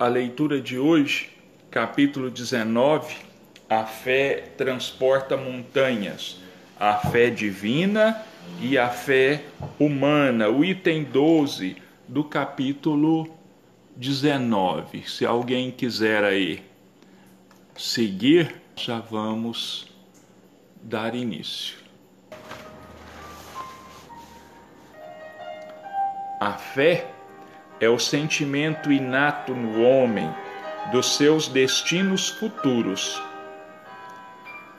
a leitura de hoje, capítulo 19, a fé transporta montanhas, a fé divina e a fé humana, o item 12 do capítulo 19. Se alguém quiser aí seguir, já vamos dar início. A fé é o sentimento inato no homem dos seus destinos futuros.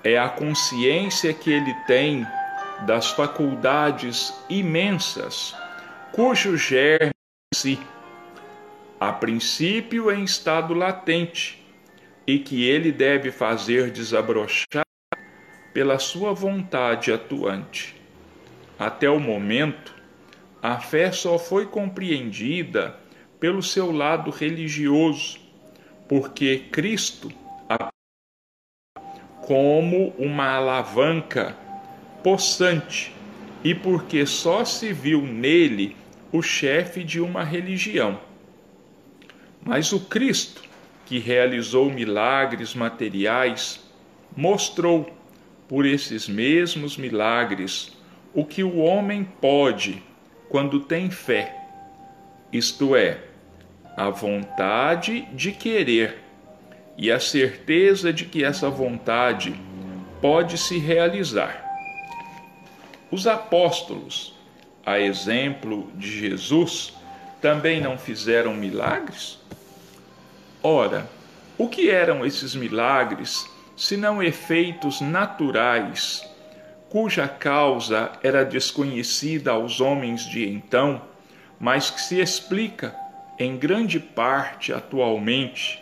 É a consciência que ele tem das faculdades imensas, cujo germe si, a princípio em estado latente, e que ele deve fazer desabrochar pela sua vontade atuante. Até o momento, a fé só foi compreendida pelo seu lado religioso, porque Cristo como uma alavanca possante e porque só se viu nele o chefe de uma religião. Mas o Cristo, que realizou milagres materiais, mostrou por esses mesmos milagres o que o homem pode quando tem fé, isto é, a vontade de querer e a certeza de que essa vontade pode se realizar. Os apóstolos, a exemplo de Jesus, também não fizeram milagres? Ora, o que eram esses milagres senão efeitos naturais cuja causa era desconhecida aos homens de então, mas que se explica em grande parte atualmente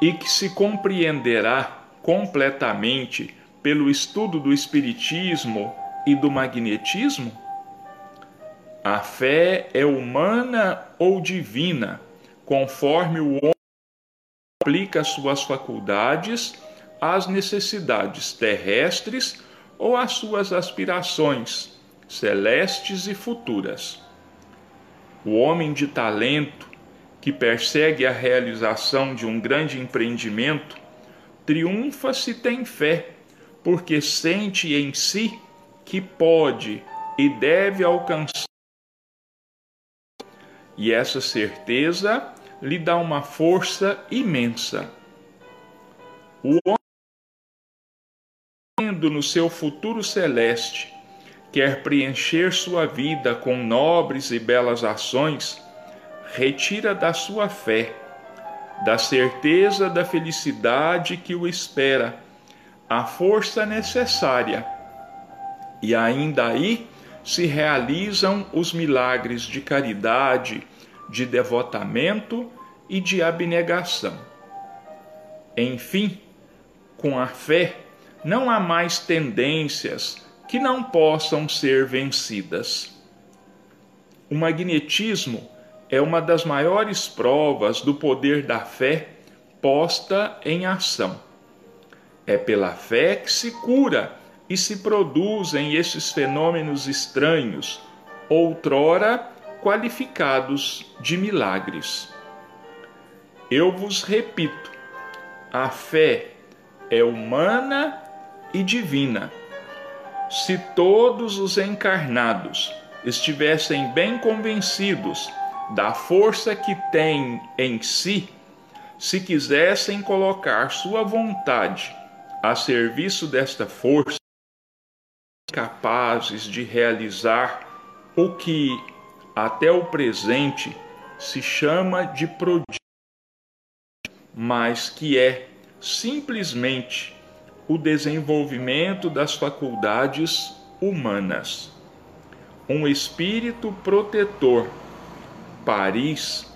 e que se compreenderá completamente pelo estudo do Espiritismo e do Magnetismo? A fé é humana ou divina, conforme o homem aplica suas faculdades às necessidades terrestres ou às suas aspirações celestes e futuras. O homem de talento que persegue a realização de um grande empreendimento triunfa se tem fé, porque sente em si que pode e deve alcançar. E essa certeza lhe dá uma força imensa. O homem no seu futuro celeste, quer preencher sua vida com nobres e belas ações, retira da sua fé, da certeza da felicidade que o espera, a força necessária. E ainda aí se realizam os milagres de caridade, de devotamento e de abnegação. Enfim, com a fé, não há mais tendências que não possam ser vencidas. O magnetismo é uma das maiores provas do poder da fé posta em ação. É pela fé que se cura e se produzem esses fenômenos estranhos, outrora qualificados de milagres. Eu vos repito, a fé é humana e divina. Se todos os encarnados estivessem bem convencidos da força que têm em si, se quisessem colocar sua vontade a serviço desta força, capazes de realizar o que até o presente se chama de prodígio, mas que é simplesmente o desenvolvimento das faculdades humanas. Um espírito protetor. Paris,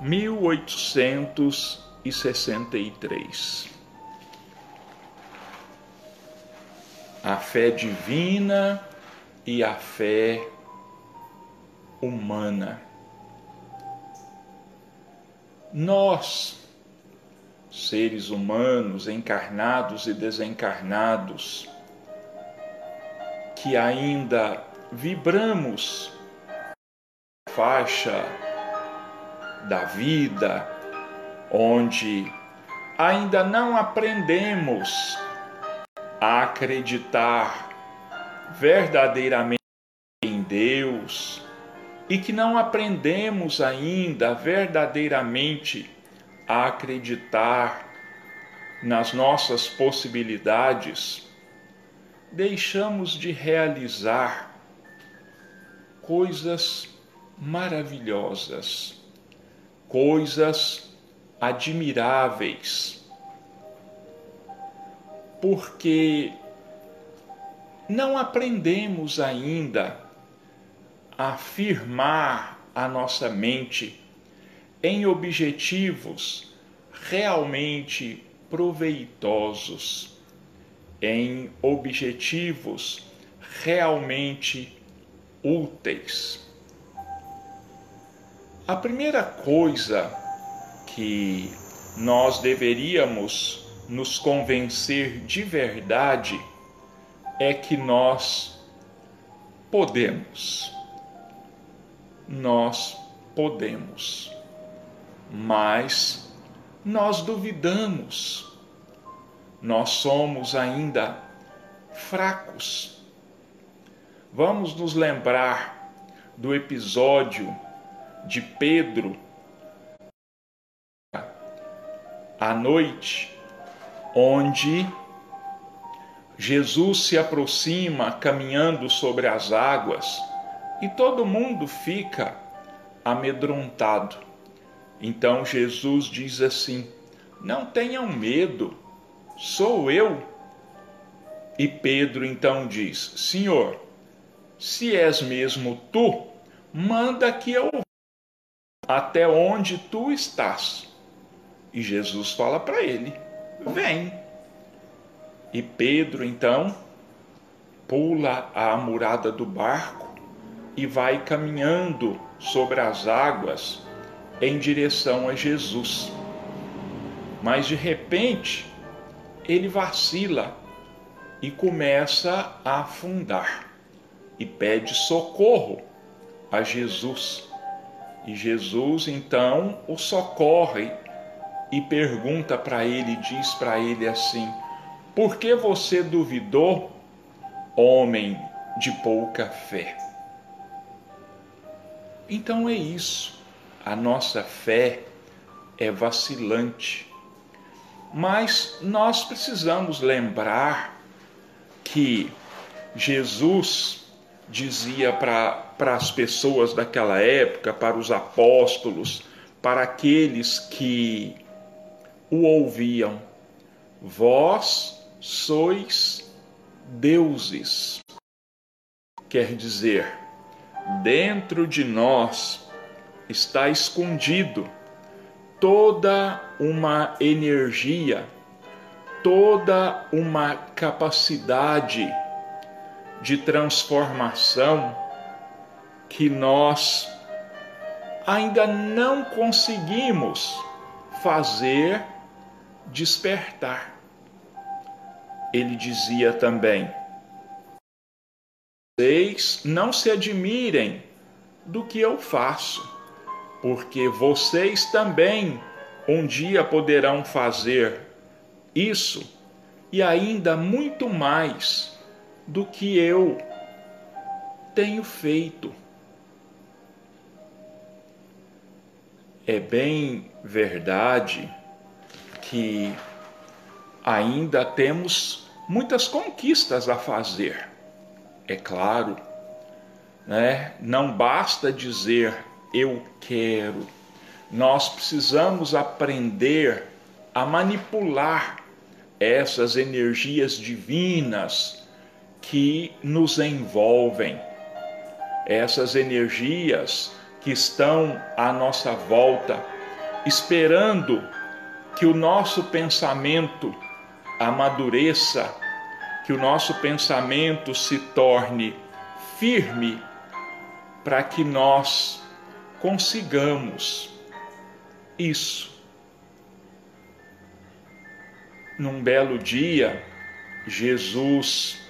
1863. A fé divina e a fé humana. Nós seres humanos encarnados e desencarnados, que ainda vibramos faixa da vida, onde ainda não aprendemos a acreditar verdadeiramente em Deus e que não aprendemos ainda verdadeiramente a acreditar nas nossas possibilidades, deixamos de realizar coisas maravilhosas, coisas admiráveis, porque não aprendemos ainda a firmar a nossa mente em objetivos realmente proveitosos, em objetivos realmente úteis. A primeira coisa que nós deveríamos nos convencer de verdade é que nós podemos. Nós podemos. Mas nós duvidamos. Nós somos ainda fracos. Vamos nos lembrar do episódio de Pedro à noite, onde Jesus se aproxima caminhando sobre as águas e todo mundo fica amedrontado. Então Jesus diz assim: Não tenham medo, sou eu. E Pedro então diz: Senhor, se és mesmo tu, manda que eu até onde tu estás. E Jesus fala para ele: Vem. E Pedro então pula a amurada do barco e vai caminhando sobre as águas em direção a Jesus. Mas de repente ele vacila e começa a afundar e pede socorro a Jesus. E Jesus então o socorre e pergunta para ele, diz para ele assim: Por que você duvidou, homem de pouca fé? Então é isso. A nossa fé é vacilante. Mas nós precisamos lembrar que Jesus dizia para as pessoas daquela época, para os apóstolos, para aqueles que o ouviam: Vós sois deuses. Quer dizer, dentro de nós está escondido toda uma energia, toda uma capacidade de transformação que nós ainda não conseguimos fazer despertar. Ele dizia também: Vocês não se admirem do que eu faço, porque vocês também um dia poderão fazer isso e ainda muito mais do que eu tenho feito. É bem verdade que ainda temos muitas conquistas a fazer. É claro, né? Não basta dizer eu quero. Nós precisamos aprender a manipular essas energias divinas que nos envolvem, essas energias que estão à nossa volta, esperando que o nosso pensamento amadureça, que o nosso pensamento se torne firme, para que nós consigamos isso. Num belo dia, Jesus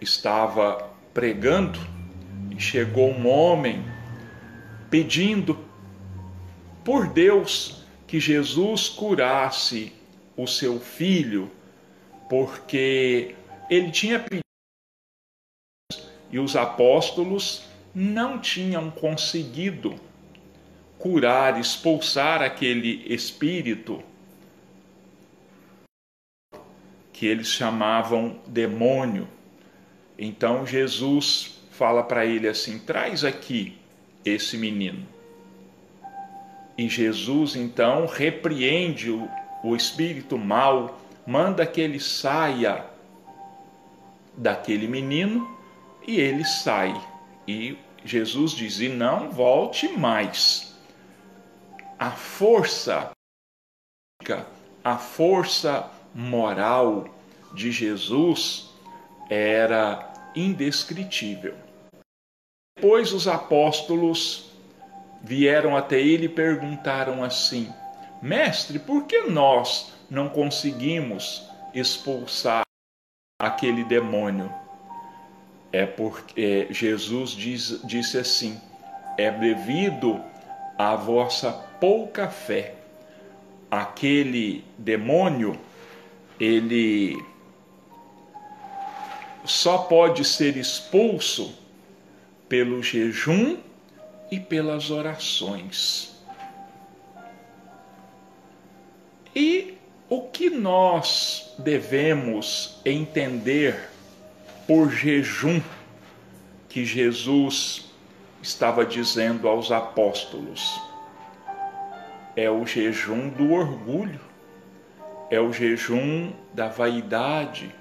estava pregando e chegou um homem pedindo por Deus que Jesus curasse o seu filho, porque ele tinha pedido e os apóstolos não tinham conseguido curar, expulsar aquele espírito que eles chamavam demônio. Então Jesus fala para ele assim: traz aqui esse menino. E Jesus então repreende o, o espírito mau, manda que ele saia daquele menino e ele sai. E Jesus diz: e não volte mais. A força, a força moral de Jesus era indescritível. Depois os apóstolos vieram até ele e perguntaram assim: Mestre, por que nós não conseguimos expulsar aquele demônio? É porque Jesus diz, disse assim: é devido à vossa pouca fé. Aquele demônio ele só pode ser expulso pelo jejum e pelas orações. E o que nós devemos entender por jejum que Jesus estava dizendo aos apóstolos? É o jejum do orgulho é o jejum da vaidade,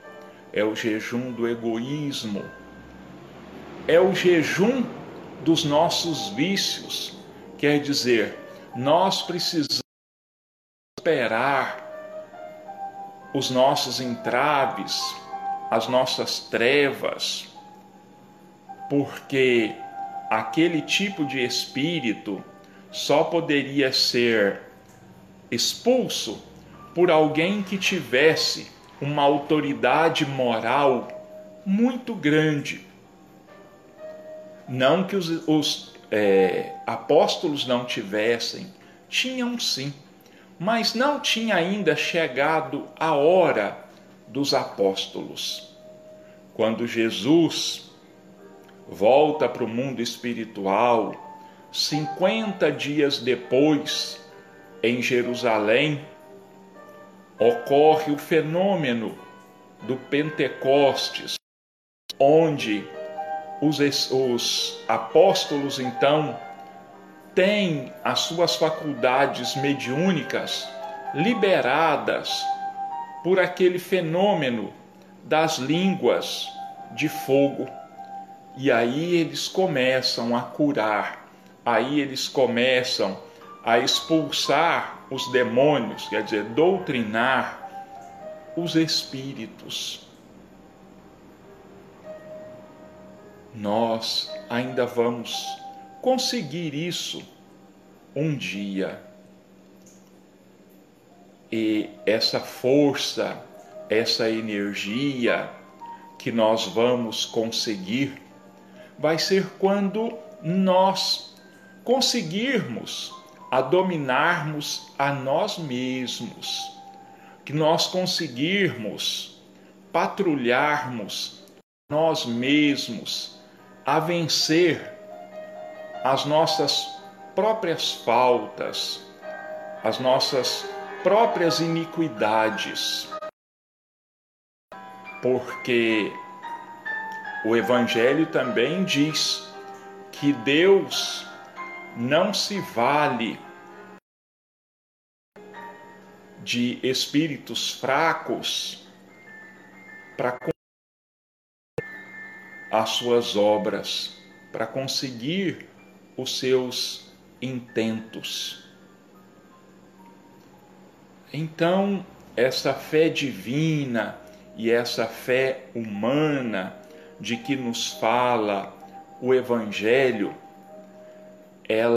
é o jejum do egoísmo, é o jejum dos nossos vícios. Quer dizer, nós precisamos esperar os nossos entraves, as nossas trevas, porque aquele tipo de espírito só poderia ser expulso por alguém que tivesse uma autoridade moral muito grande. Não que os, os é, apóstolos não tivessem, tinham sim, mas não tinha ainda chegado a hora dos apóstolos. Quando Jesus volta para o mundo espiritual, 50 dias depois, em Jerusalém, ocorre o fenômeno do Pentecostes, onde os, os apóstolos então têm as suas faculdades mediúnicas liberadas por aquele fenômeno das línguas de fogo. E aí eles começam a curar, aí eles começam a expulsar os demônios, quer dizer, doutrinar os espíritos. Nós ainda vamos conseguir isso um dia. E essa força, essa energia que nós vamos conseguir vai ser quando nós conseguirmos a dominarmos a nós mesmos, que nós conseguirmos patrulharmos nós mesmos, a vencer as nossas próprias faltas, as nossas próprias iniquidades. Porque o Evangelho também diz que Deus não se vale de espíritos fracos para as suas obras, para conseguir os seus intentos. Então, essa fé divina e essa fé humana de que nos fala o Evangelho ela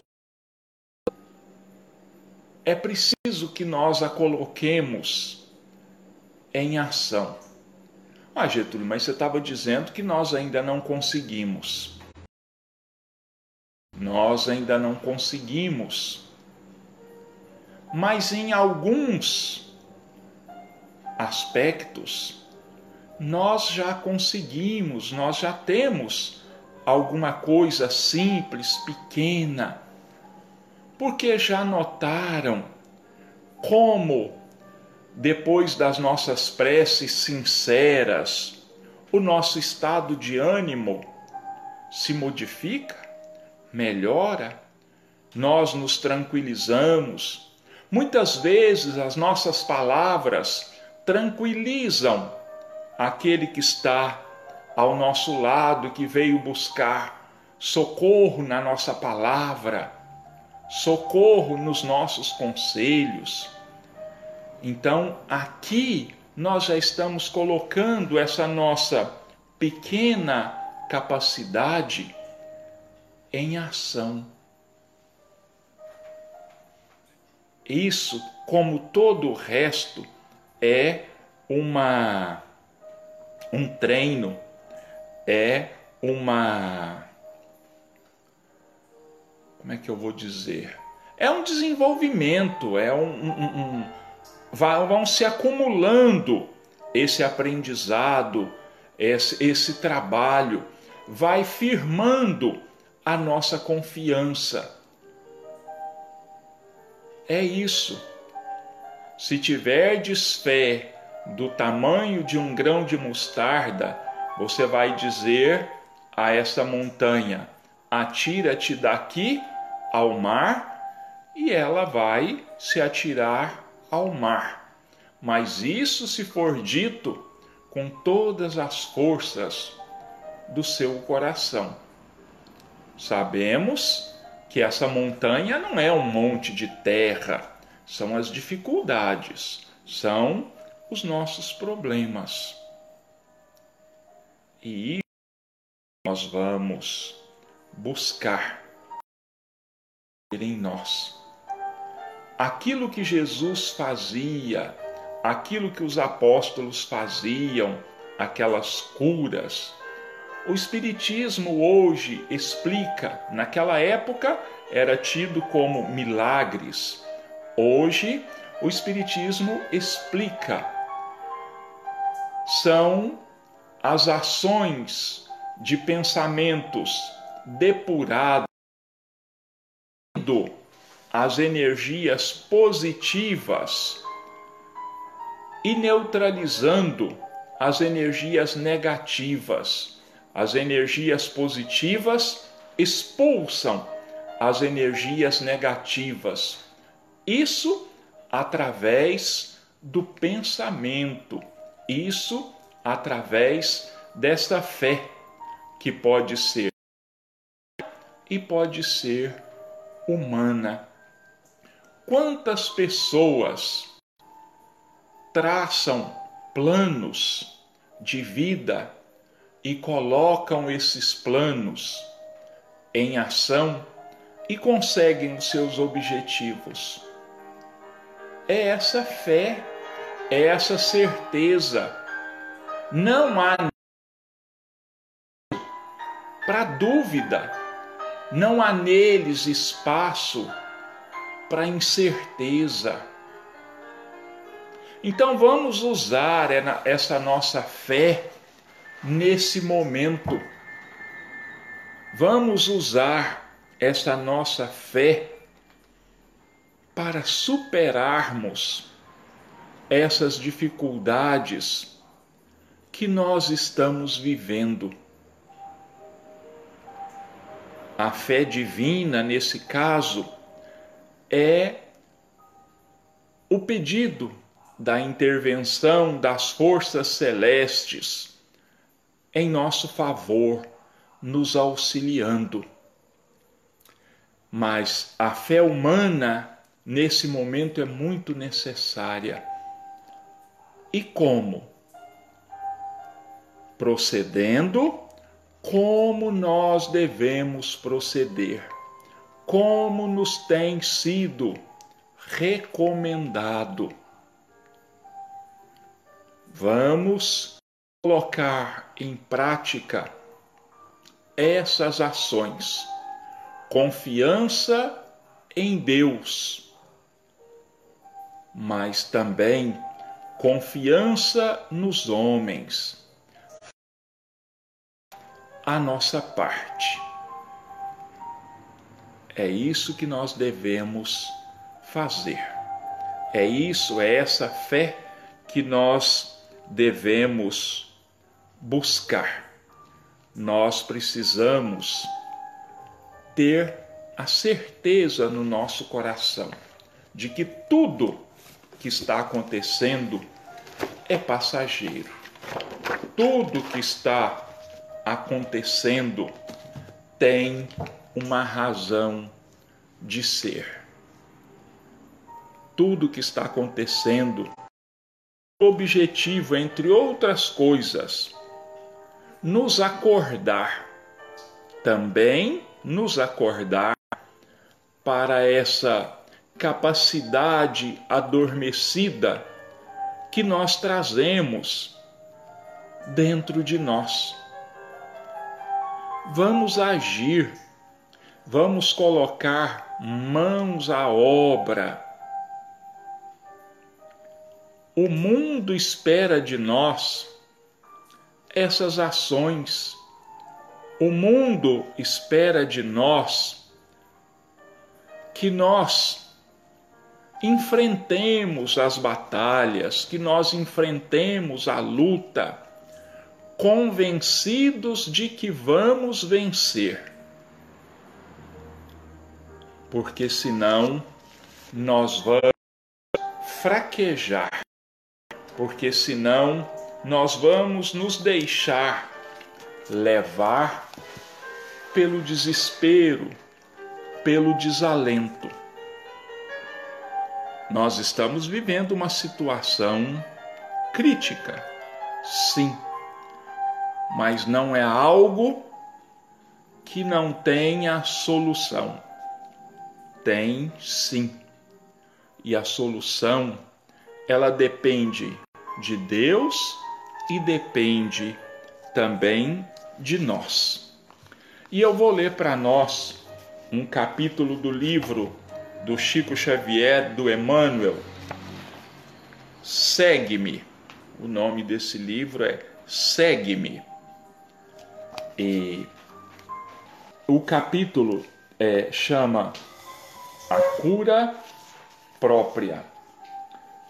é preciso que nós a coloquemos em ação. Ah, Getúlio, mas você estava dizendo que nós ainda não conseguimos. Nós ainda não conseguimos mas em alguns aspectos nós já conseguimos, nós já temos alguma coisa simples, pequena, porque já notaram como, depois das nossas preces sinceras, o nosso estado de ânimo se modifica, melhora, nós nos tranquilizamos. Muitas vezes as nossas palavras tranquilizam aquele que está ao nosso lado, que veio buscar socorro na nossa palavra, socorro nos nossos conselhos. Então, aqui nós já estamos colocando essa nossa pequena capacidade em ação. Isso, como todo o resto, é uma um treino, é uma como é que eu vou dizer? É um desenvolvimento, é um, um, um vão se acumulando esse aprendizado, esse, esse trabalho, vai firmando a nossa confiança. É isso. Se tiverdes fé do tamanho de um grão de mostarda, você vai dizer a essa montanha: atira-te daqui ao mar, e ela vai se atirar ao mar. Mas isso se for dito com todas as forças do seu coração. Sabemos que essa montanha não é um monte de terra, são as dificuldades, são os nossos problemas. E nós vamos buscar em nós aquilo que Jesus fazia, aquilo que os apóstolos faziam, aquelas curas. O Espiritismo hoje explica, naquela época era tido como milagres. Hoje, o Espiritismo explica. São as ações de pensamentos depurados as energias positivas e neutralizando as energias negativas. As energias positivas expulsam as energias negativas. Isso através do pensamento, isso através desta fé que pode ser e pode ser humana. Quantas pessoas traçam planos de vida e colocam esses planos em ação e conseguem os seus objetivos? É essa fé, é essa certeza. Não há para dúvida, não há neles espaço para incerteza. Então vamos usar essa nossa fé nesse momento. Vamos usar essa nossa fé para superarmos essas dificuldades que nós estamos vivendo. A fé divina, nesse caso, é o pedido da intervenção das forças celestes em nosso favor, nos auxiliando. Mas a fé humana, nesse momento, é muito necessária. E como? Procedendo como nós devemos proceder como nos tem sido recomendado. Vamos colocar em prática essas ações. Confiança em Deus. mas também confiança nos homens. A nossa parte. É isso que nós devemos fazer. É isso, é essa fé que nós devemos buscar. Nós precisamos ter a certeza no nosso coração de que tudo que está acontecendo é passageiro. Tudo que está acontecendo tem uma razão de ser. Tudo que está acontecendo, objetivo, entre outras coisas, nos acordar, também nos acordar para essa capacidade adormecida que nós trazemos dentro de nós. Vamos agir, vamos colocar mãos à obra. O mundo espera de nós essas ações. O mundo espera de nós que nós enfrentemos as batalhas, que nós enfrentemos a luta, convencidos de que vamos vencer. Porque senão nós vamos fraquejar, porque senão nós vamos nos deixar levar pelo desespero, pelo desalento. Nós estamos vivendo uma situação crítica, sim, mas não é algo que não tenha solução. Tem sim. E a solução, ela depende de Deus e depende também de nós. E eu vou ler para nós um capítulo do livro do Chico Xavier, do Emmanuel. Segue-me. O nome desse livro é Segue-me. E o capítulo é, chama A Cura Própria,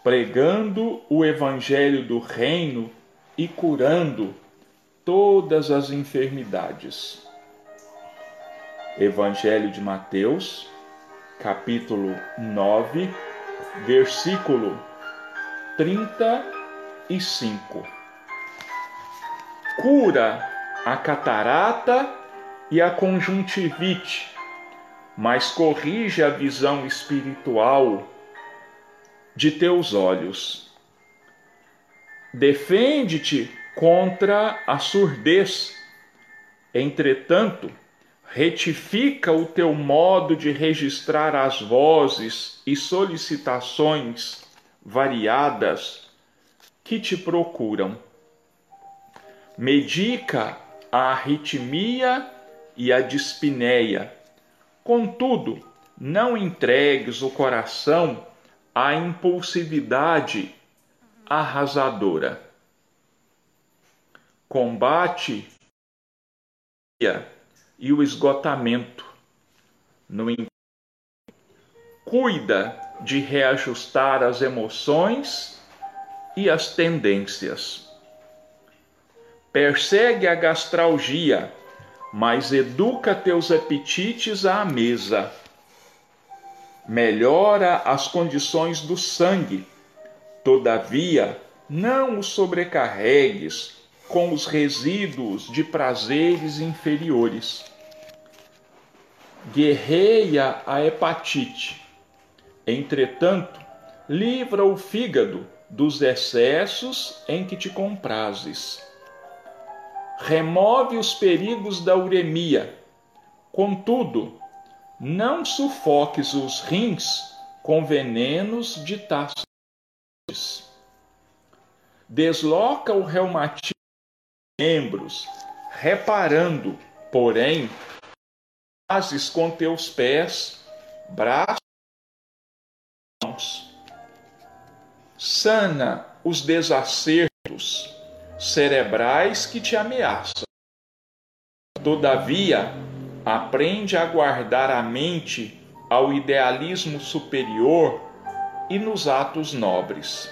pregando o Evangelho do Reino e curando todas as enfermidades. Evangelho de Mateus, capítulo 9, versículo 35. Cura a catarata e a conjuntivite, mas corrige a visão espiritual de teus olhos. Defende-te contra a surdez. Entretanto, retifica o teu modo de registrar as vozes e solicitações variadas que te procuram. Medica a arritmia e a dispneia. Contudo, não entregues o coração à impulsividade arrasadora. Combate e o esgotamento. No cuida de reajustar as emoções e as tendências. Persegue a gastralgia, mas educa teus apetites à mesa. Melhora as condições do sangue, todavia, não o sobrecarregues com os resíduos de prazeres inferiores guerreia a hepatite. Entretanto, livra o fígado dos excessos em que te comprazes. Remove os perigos da uremia. Contudo, não sufoques os rins com venenos de taças. Desloca o reumatismo membros, reparando, porém, fazes com teus pés, braços e mãos. sana os desacertos cerebrais que te ameaçam. Todavia, aprende a guardar a mente ao idealismo superior e nos atos nobres.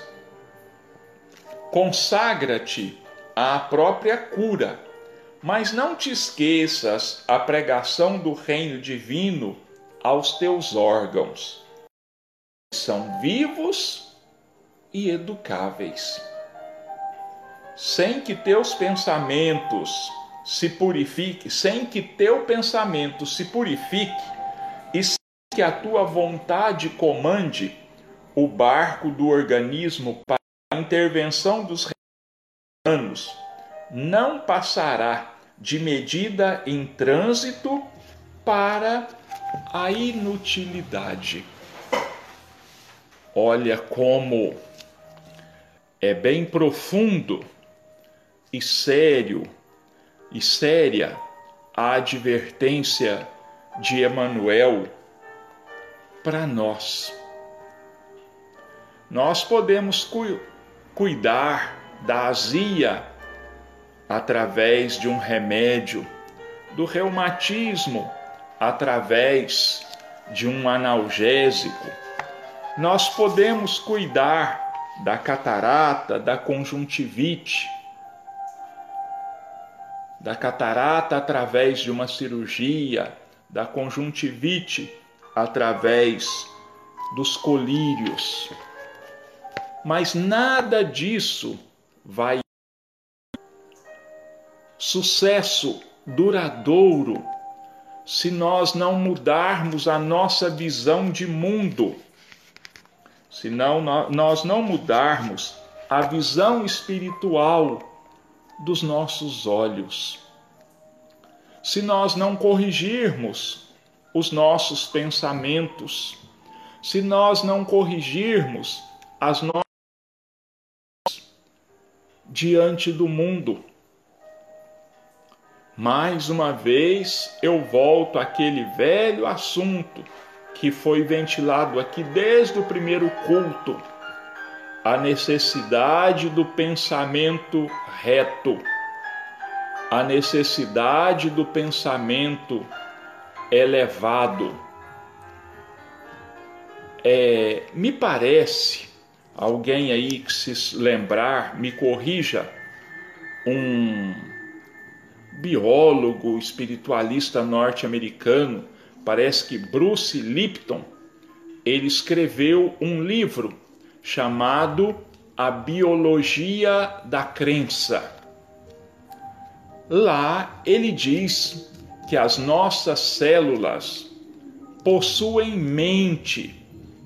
Consagra-te à própria cura, mas não te esqueças a pregação do reino divino aos teus órgãos. São vivos e educáveis. Sem que teus pensamentos se purifique, sem que teu pensamento se purifique e sem que a tua vontade comande o barco do organismo para a intervenção dos anos, não passará de medida em trânsito para a inutilidade. Olha como é bem profundo e sério e séria a advertência de Emanuel para nós. Nós podemos cu cuidar da azia através de um remédio, do reumatismo através de um analgésico. Nós podemos cuidar da catarata, da conjuntivite, da catarata através de uma cirurgia, da conjuntivite através dos colírios. Mas nada disso vai sucesso duradouro se nós não mudarmos a nossa visão de mundo. Se não, nós não mudarmos a visão espiritual dos nossos olhos. Se nós não corrigirmos os nossos pensamentos, se nós não corrigirmos as nossas diante do mundo. Mais uma vez eu volto àquele velho assunto que foi ventilado aqui desde o primeiro culto a necessidade do pensamento reto, a necessidade do pensamento elevado. É, me parece, alguém aí que se lembrar, me corrija, um biólogo espiritualista norte-americano, parece que Bruce Lipton, ele escreveu um livro chamado A Biologia da Crença. Lá ele diz que as nossas células possuem mente,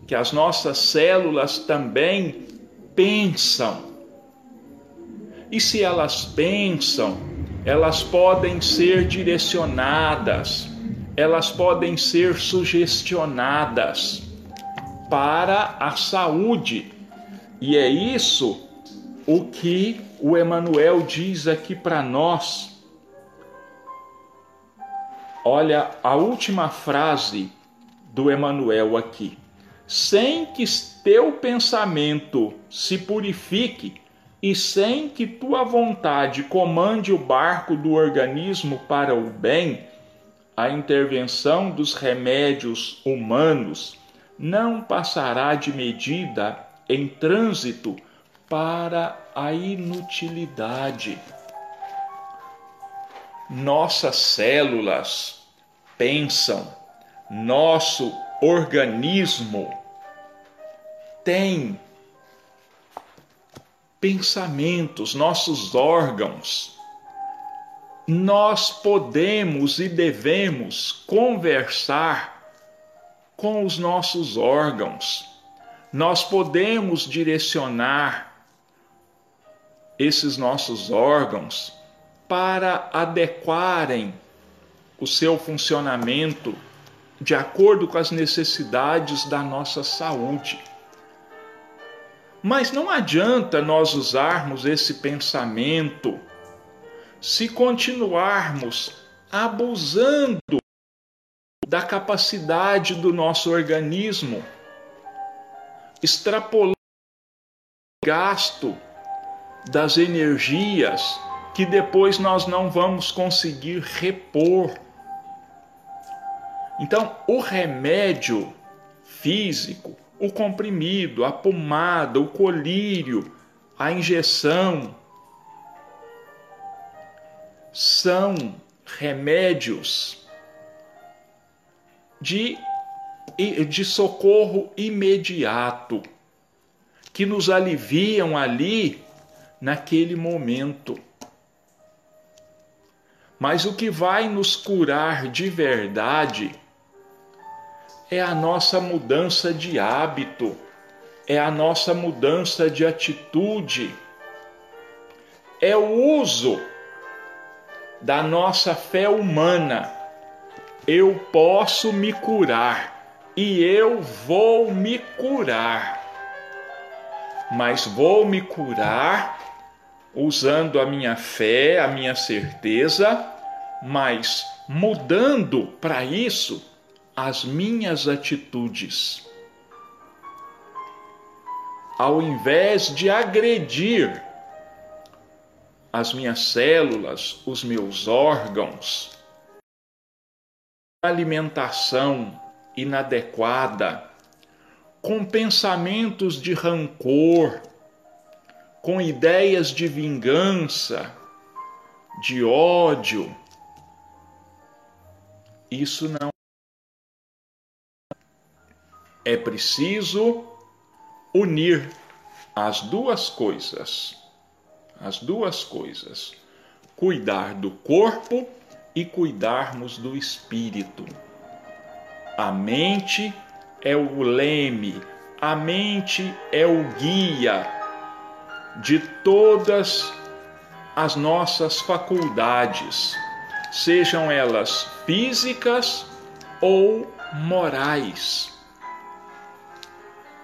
que as nossas células também pensam. E se elas pensam, elas podem ser direcionadas, elas podem ser sugestionadas para a saúde. E é isso o que o Emanuel diz aqui para nós. Olha a última frase do Emanuel aqui. Sem que teu pensamento se purifique e sem que tua vontade comande o barco do organismo para o bem, a intervenção dos remédios humanos não passará de medida em trânsito para a inutilidade. Nossas células pensam, nosso organismo tem pensamentos, nossos órgãos. Nós podemos e devemos conversar com os nossos órgãos. Nós podemos direcionar esses nossos órgãos para adequarem o seu funcionamento de acordo com as necessidades da nossa saúde. Mas não adianta nós usarmos esse pensamento se continuarmos abusando da capacidade do nosso organismo, extrapolando gasto das energias que depois nós não vamos conseguir repor. Então, o remédio físico, o comprimido, a pomada, o colírio, a injeção, são remédios de, de socorro imediato, que nos aliviam ali naquele momento. Mas o que vai nos curar de verdade é a nossa mudança de hábito, é a nossa mudança de atitude, é o uso da nossa fé humana. Eu posso me curar e eu vou me curar. Mas vou me curar usando a minha fé, a minha certeza, mas mudando para isso as minhas atitudes. Ao invés de agredir as minhas células, os meus órgãos, alimentação inadequada, com pensamentos de rancor, com ideias de vingança, de ódio, isso não é preciso unir as duas coisas as duas coisas: cuidar do corpo e cuidarmos do espírito. A mente é o leme, a mente é o guia de todas as nossas faculdades, sejam elas físicas ou morais.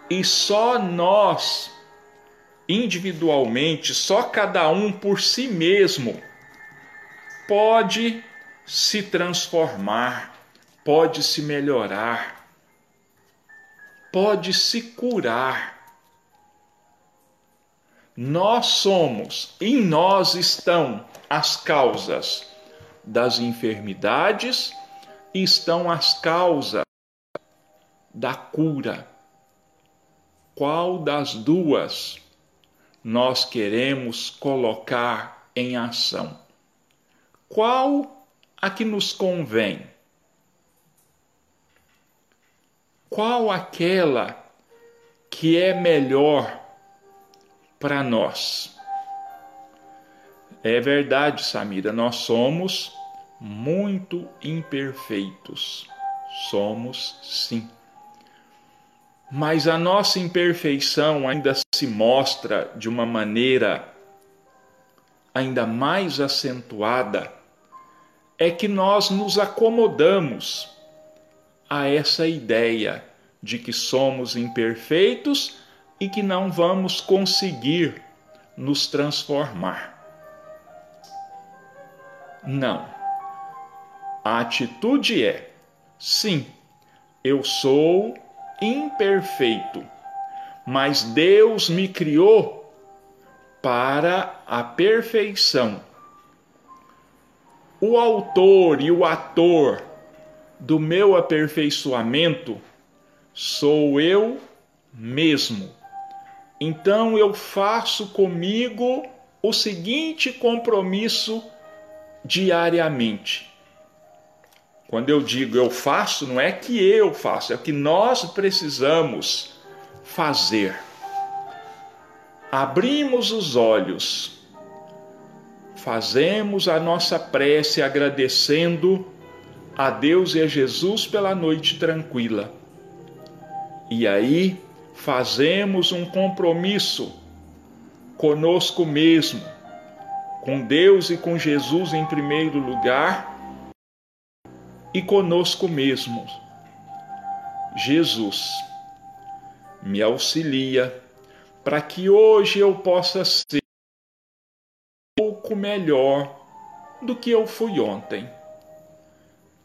E só nós individualmente, só cada um por si mesmo pode se transformar, pode se melhorar, pode se curar. Nós somos, em nós estão as causas das enfermidades estão as causas da cura. Qual das duas nós queremos colocar em ação? Qual a que nos convém? Qual aquela que é melhor para nós? É verdade, Samira, nós somos muito imperfeitos. Somos sim mas a nossa imperfeição ainda se mostra de uma maneira ainda mais acentuada, é que nós nos acomodamos a essa ideia de que somos imperfeitos e que não vamos conseguir nos transformar. Não. A atitude é: sim, eu sou imperfeito, mas Deus me criou para a perfeição. O autor e o ator do meu aperfeiçoamento sou eu mesmo. Então eu faço comigo o seguinte compromisso diariamente: quando eu digo eu faço, não é que eu faço, é que nós precisamos fazer. Abrimos os olhos, fazemos a nossa prece agradecendo a Deus e a Jesus pela noite tranquila. E aí fazemos um compromisso conosco mesmo, com Deus e com Jesus em primeiro lugar e conosco mesmos. Jesus, me auxilia para que hoje eu possa ser pouco melhor do que eu fui ontem.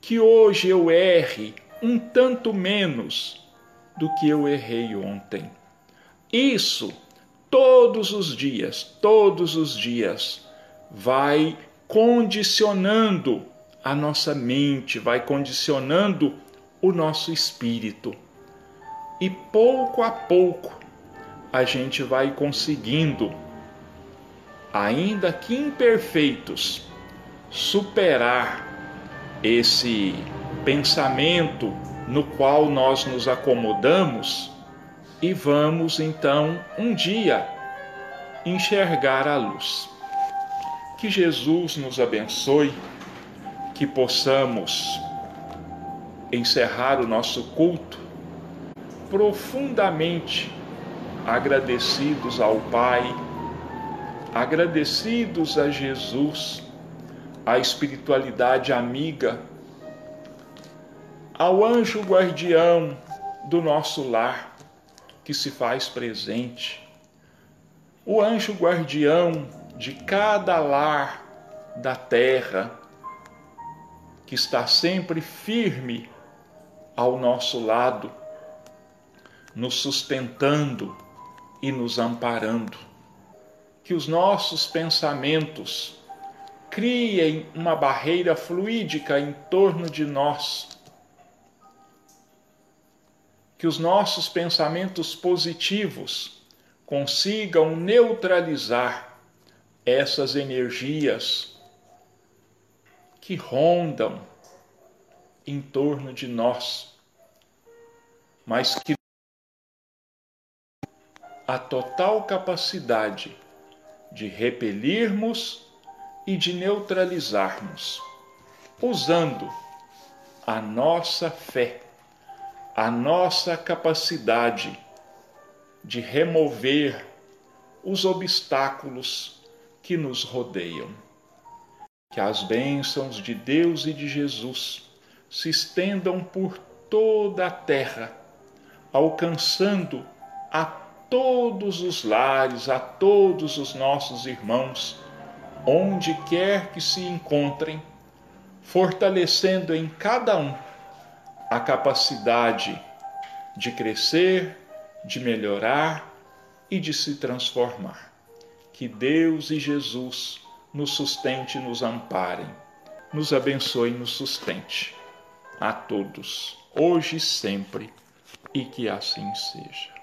Que hoje eu erre um tanto menos do que eu errei ontem. Isso todos os dias, todos os dias, vai condicionando a nossa mente, vai condicionando o nosso espírito. E pouco a pouco a gente vai conseguindo, ainda que imperfeitos, superar esse pensamento no qual nós nos acomodamos e vamos então um dia enxergar a luz. Que Jesus nos abençoe, que possamos encerrar o nosso culto profundamente agradecidos ao Pai, agradecidos a Jesus, à espiritualidade amiga, ao anjo guardião do nosso lar que se faz presente, o anjo guardião de cada lar da terra, que está sempre firme ao nosso lado, nos sustentando e nos amparando. Que os nossos pensamentos criem uma barreira fluídica em torno de nós. Que os nossos pensamentos positivos consigam neutralizar essas energias que rondam em torno de nós, mas que a total capacidade de repelirmos e de neutralizarmos, usando a nossa fé, a nossa capacidade de remover os obstáculos que nos rodeiam. Que as bênçãos de Deus e de Jesus se estendam por toda a terra, alcançando a todos os lares, a todos os nossos irmãos, onde quer que se encontrem, fortalecendo em cada um a capacidade de crescer, de melhorar e de se transformar. Que Deus e Jesus nos sustente e nos amparem, nos abençoe e nos sustente. A todos, hoje e sempre, e que assim seja.